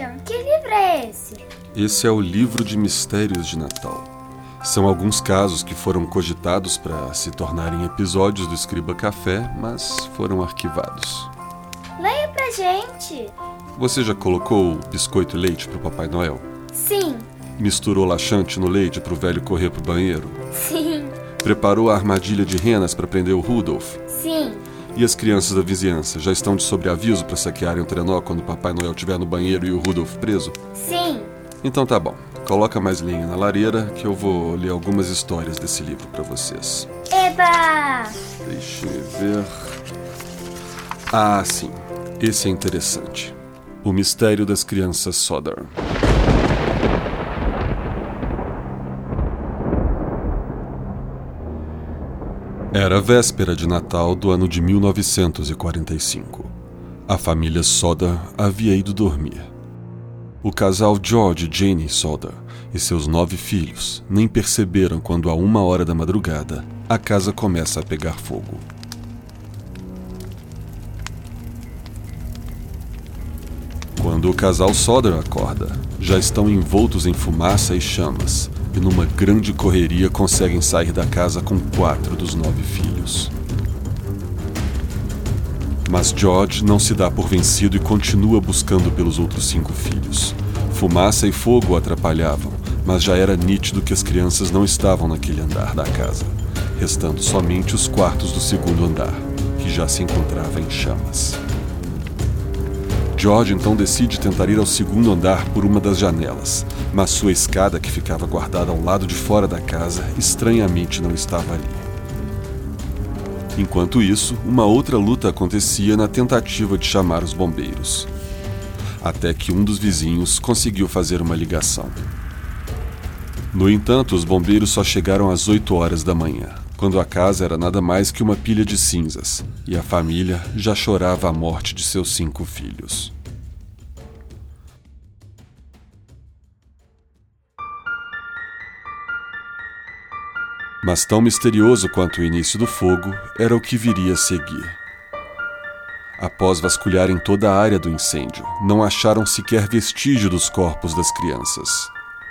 Christian, que livro é esse? Esse é o livro de mistérios de Natal. São alguns casos que foram cogitados para se tornarem episódios do Escriba Café, mas foram arquivados. Leia pra gente. Você já colocou biscoito e leite pro Papai Noel? Sim, Misturou laxante no leite pro velho correr pro banheiro? sim, Preparou a armadilha de renas para prender o Rudolph? sim. E as crianças da vizinhança já estão de sobreaviso para saquearem o trenó quando o Papai Noel estiver no banheiro e o Rudolph preso? Sim. Então tá bom. Coloca mais lenha na lareira que eu vou ler algumas histórias desse livro para vocês. Eba! Deixa eu ver. Ah, sim. Esse é interessante. O mistério das crianças Sodor. Era véspera de Natal do ano de 1945. A família Soda havia ido dormir. O casal George e Jane Soda e seus nove filhos nem perceberam quando, a uma hora da madrugada, a casa começa a pegar fogo. Quando o casal Soder acorda, já estão envoltos em fumaça e chamas, e numa grande correria conseguem sair da casa com quatro dos nove filhos. Mas George não se dá por vencido e continua buscando pelos outros cinco filhos. Fumaça e fogo o atrapalhavam, mas já era nítido que as crianças não estavam naquele andar da casa, restando somente os quartos do segundo andar, que já se encontrava em chamas. George então decide tentar ir ao segundo andar por uma das janelas, mas sua escada, que ficava guardada ao lado de fora da casa, estranhamente não estava ali. Enquanto isso, uma outra luta acontecia na tentativa de chamar os bombeiros. Até que um dos vizinhos conseguiu fazer uma ligação. No entanto, os bombeiros só chegaram às 8 horas da manhã, quando a casa era nada mais que uma pilha de cinzas e a família já chorava a morte de seus cinco filhos. Mas tão misterioso quanto o início do fogo era o que viria a seguir. Após vasculharem toda a área do incêndio, não acharam sequer vestígio dos corpos das crianças.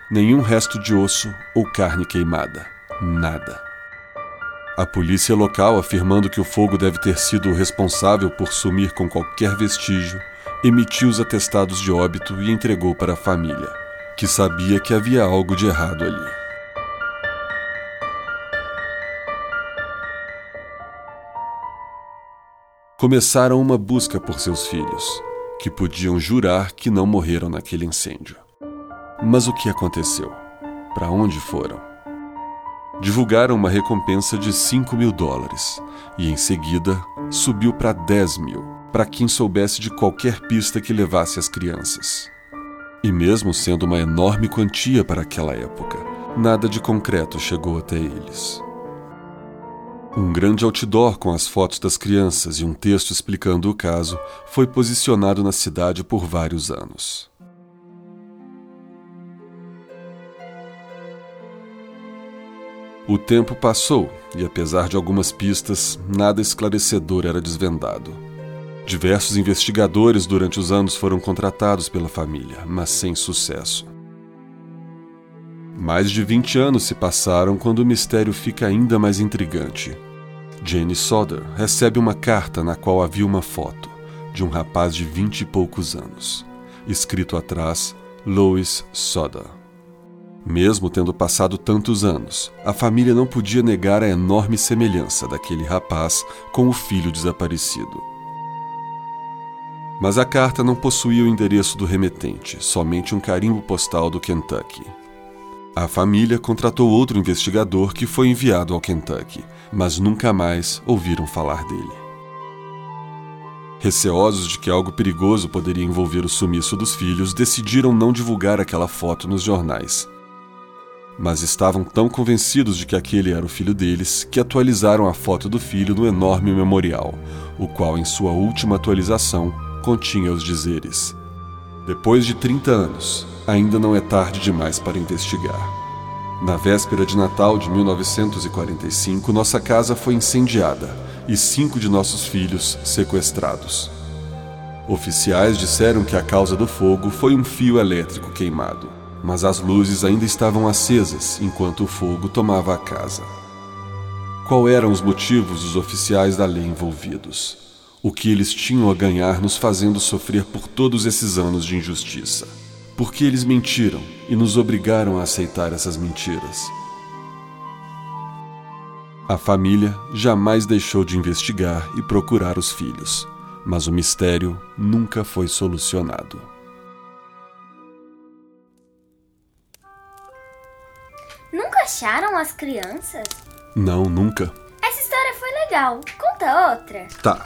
Nenhum resto de osso ou carne queimada. Nada. A polícia local, afirmando que o fogo deve ter sido o responsável por sumir com qualquer vestígio, emitiu os atestados de óbito e entregou para a família, que sabia que havia algo de errado ali. Começaram uma busca por seus filhos, que podiam jurar que não morreram naquele incêndio. Mas o que aconteceu? Para onde foram? Divulgaram uma recompensa de 5 mil dólares e, em seguida, subiu para 10 mil para quem soubesse de qualquer pista que levasse as crianças. E, mesmo sendo uma enorme quantia para aquela época, nada de concreto chegou até eles. Um grande outdoor com as fotos das crianças e um texto explicando o caso foi posicionado na cidade por vários anos. O tempo passou e, apesar de algumas pistas, nada esclarecedor era desvendado. Diversos investigadores durante os anos foram contratados pela família, mas sem sucesso. Mais de 20 anos se passaram quando o mistério fica ainda mais intrigante. Jane Soder recebe uma carta na qual havia uma foto de um rapaz de vinte e poucos anos, escrito atrás Louis Soder. Mesmo tendo passado tantos anos, a família não podia negar a enorme semelhança daquele rapaz com o filho desaparecido. Mas a carta não possuía o endereço do remetente, somente um carimbo postal do Kentucky. A família contratou outro investigador que foi enviado ao Kentucky, mas nunca mais ouviram falar dele. Receosos de que algo perigoso poderia envolver o sumiço dos filhos, decidiram não divulgar aquela foto nos jornais. Mas estavam tão convencidos de que aquele era o filho deles que atualizaram a foto do filho no enorme memorial, o qual, em sua última atualização, continha os dizeres: Depois de 30 anos, ainda não é tarde demais para investigar. Na véspera de Natal de 1945, nossa casa foi incendiada e cinco de nossos filhos sequestrados. Oficiais disseram que a causa do fogo foi um fio elétrico queimado, mas as luzes ainda estavam acesas enquanto o fogo tomava a casa. Qual eram os motivos dos oficiais da lei envolvidos? O que eles tinham a ganhar nos fazendo sofrer por todos esses anos de injustiça? Por que eles mentiram e nos obrigaram a aceitar essas mentiras? A família jamais deixou de investigar e procurar os filhos, mas o mistério nunca foi solucionado. Acharam as crianças? Não, nunca. Essa história foi legal. Conta outra. Tá.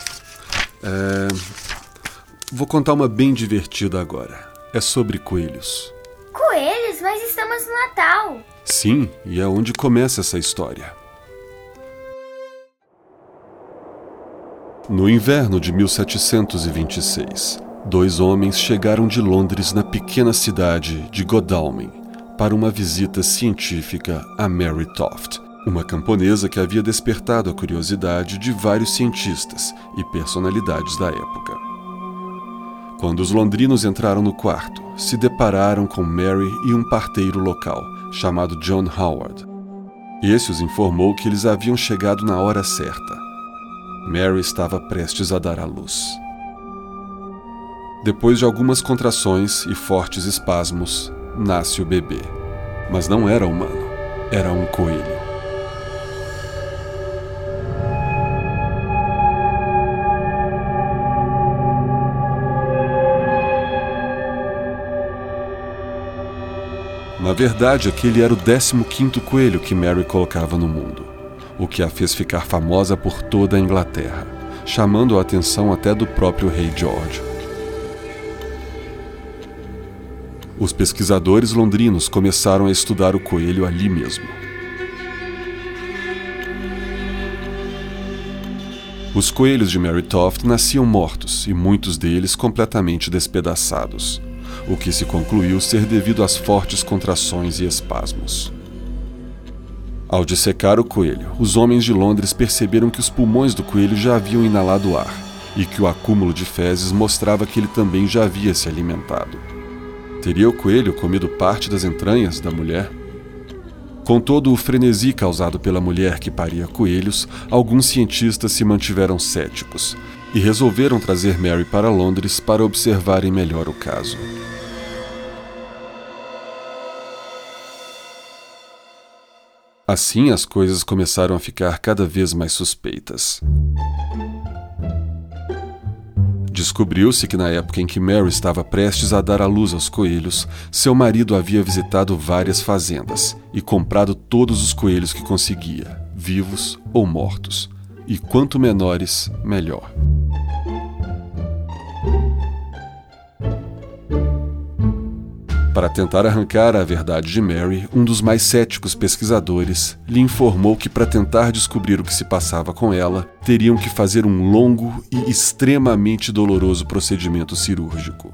É... Vou contar uma bem divertida agora. É sobre coelhos. Coelhos? Mas estamos no Natal. Sim, e é onde começa essa história. No inverno de 1726, dois homens chegaram de Londres na pequena cidade de Godalming para uma visita científica a Mary Toft, uma camponesa que havia despertado a curiosidade de vários cientistas e personalidades da época. Quando os londrinos entraram no quarto, se depararam com Mary e um parteiro local, chamado John Howard. Esse os informou que eles haviam chegado na hora certa. Mary estava prestes a dar à luz. Depois de algumas contrações e fortes espasmos, nasce o bebê. Mas não era humano, era um coelho. Na verdade, aquele era o 15 coelho que Mary colocava no mundo, o que a fez ficar famosa por toda a Inglaterra, chamando a atenção até do próprio rei George. Os pesquisadores londrinos começaram a estudar o coelho ali mesmo. Os coelhos de Mary Toft nasciam mortos e muitos deles completamente despedaçados o que se concluiu ser devido às fortes contrações e espasmos. Ao dissecar o coelho, os homens de Londres perceberam que os pulmões do coelho já haviam inalado ar e que o acúmulo de fezes mostrava que ele também já havia se alimentado. Teria o coelho comido parte das entranhas da mulher? Com todo o frenesi causado pela mulher que paria coelhos, alguns cientistas se mantiveram céticos e resolveram trazer Mary para Londres para observarem melhor o caso. Assim, as coisas começaram a ficar cada vez mais suspeitas. Descobriu-se que na época em que Mary estava prestes a dar à luz aos coelhos, seu marido havia visitado várias fazendas e comprado todos os coelhos que conseguia, vivos ou mortos. E quanto menores, melhor. Para tentar arrancar a verdade de Mary, um dos mais céticos pesquisadores lhe informou que, para tentar descobrir o que se passava com ela, teriam que fazer um longo e extremamente doloroso procedimento cirúrgico.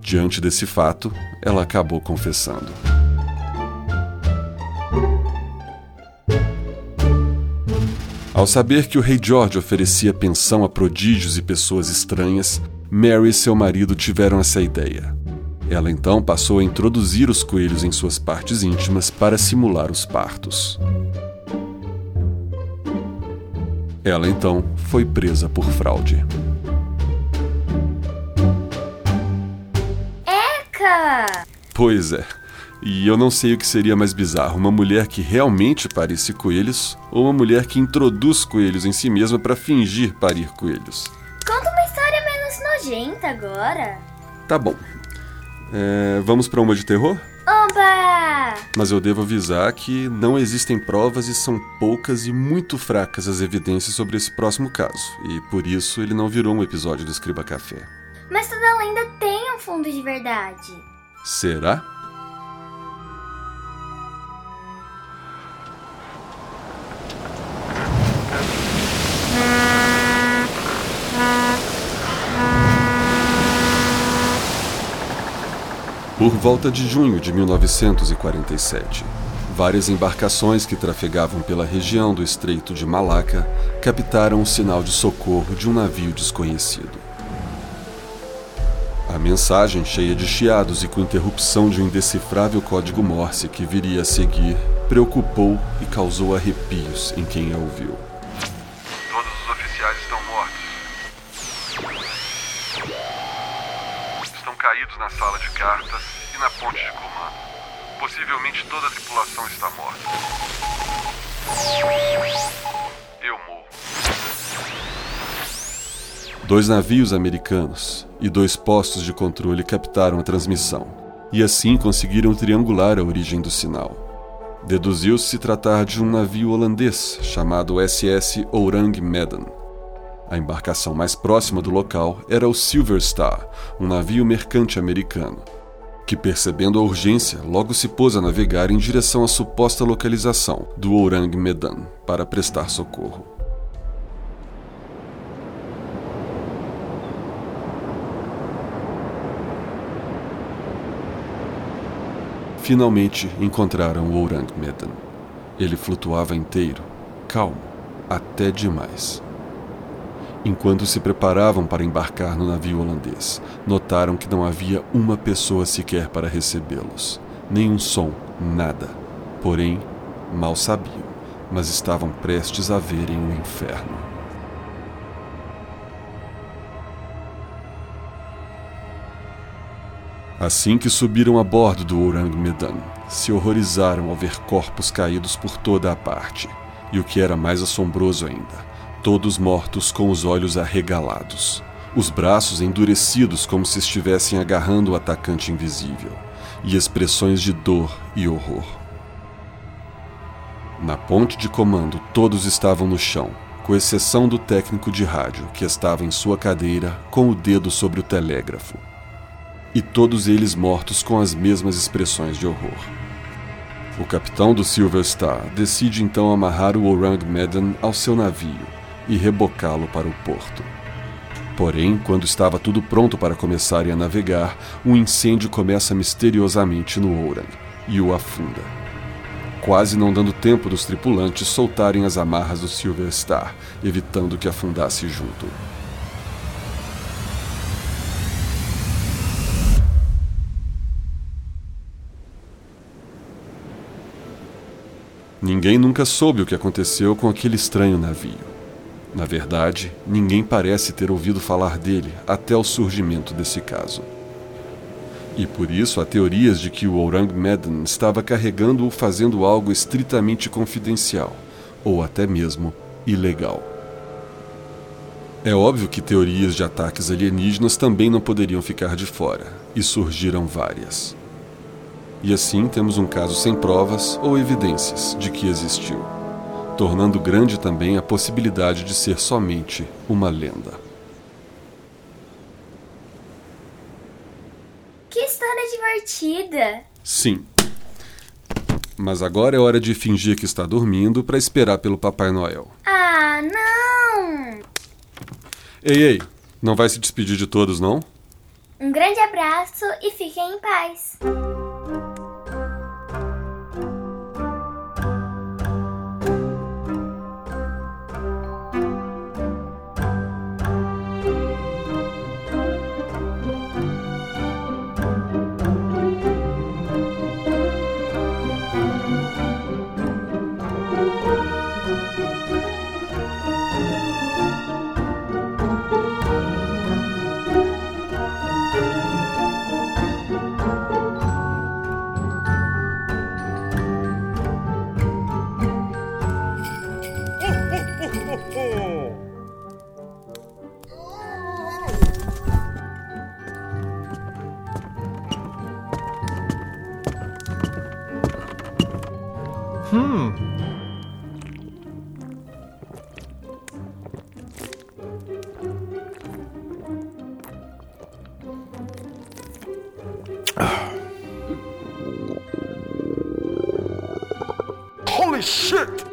Diante desse fato, ela acabou confessando. Ao saber que o rei George oferecia pensão a prodígios e pessoas estranhas, Mary e seu marido tiveram essa ideia. Ela então passou a introduzir os coelhos em suas partes íntimas para simular os partos. Ela então foi presa por fraude. Eca! Pois é. E eu não sei o que seria mais bizarro: uma mulher que realmente parece coelhos ou uma mulher que introduz coelhos em si mesma para fingir parir coelhos. Conta uma história menos nojenta agora. Tá bom, é, vamos para uma de terror? Oba! Mas eu devo avisar que não existem provas e são poucas e muito fracas as evidências sobre esse próximo caso, e por isso ele não virou um episódio do Escriba Café. Mas toda lenda tem um fundo de verdade. Será? Por volta de junho de 1947, várias embarcações que trafegavam pela região do Estreito de Malaca captaram o sinal de socorro de um navio desconhecido. A mensagem, cheia de chiados e com interrupção de um indecifrável código Morse que viria a seguir, preocupou e causou arrepios em quem a ouviu. Todos os oficiais estão mortos. Caídos na sala de cartas e na ponte de comando. Possivelmente toda a tripulação está morta. Eu morro. Dois navios americanos e dois postos de controle captaram a transmissão, e assim conseguiram triangular a origem do sinal. Deduziu-se tratar de um navio holandês chamado SS Orang Medan. A embarcação mais próxima do local era o Silver Star, um navio mercante americano, que, percebendo a urgência, logo se pôs a navegar em direção à suposta localização do Orang Medan para prestar socorro. Finalmente encontraram o Orang Medan. Ele flutuava inteiro, calmo, até demais. Enquanto se preparavam para embarcar no navio holandês, notaram que não havia uma pessoa sequer para recebê-los. Nenhum som, nada. Porém, mal sabiam, mas estavam prestes a verem o inferno. Assim que subiram a bordo do Orang Medan, se horrorizaram ao ver corpos caídos por toda a parte. E o que era mais assombroso ainda, todos mortos com os olhos arregalados, os braços endurecidos como se estivessem agarrando o atacante invisível, e expressões de dor e horror. Na ponte de comando, todos estavam no chão, com exceção do técnico de rádio, que estava em sua cadeira com o dedo sobre o telégrafo. E todos eles mortos com as mesmas expressões de horror. O capitão do Silver Star decide então amarrar o Orang Medan ao seu navio e rebocá-lo para o porto. Porém, quando estava tudo pronto para começarem a navegar, um incêndio começa misteriosamente no Orang e o afunda. Quase não dando tempo dos tripulantes soltarem as amarras do Silver Star, evitando que afundasse junto. Ninguém nunca soube o que aconteceu com aquele estranho navio. Na verdade, ninguém parece ter ouvido falar dele até o surgimento desse caso. E por isso há teorias de que o Orang Medan estava carregando-o fazendo algo estritamente confidencial, ou até mesmo ilegal. É óbvio que teorias de ataques alienígenas também não poderiam ficar de fora, e surgiram várias. E assim temos um caso sem provas ou evidências de que existiu, tornando grande também a possibilidade de ser somente uma lenda. Que história divertida! Sim. Mas agora é hora de fingir que está dormindo para esperar pelo Papai Noel. Ah, não! Ei, ei, não vai se despedir de todos, não? Um grande abraço e fiquem em paz. Holy shit!